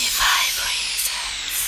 25 reasons.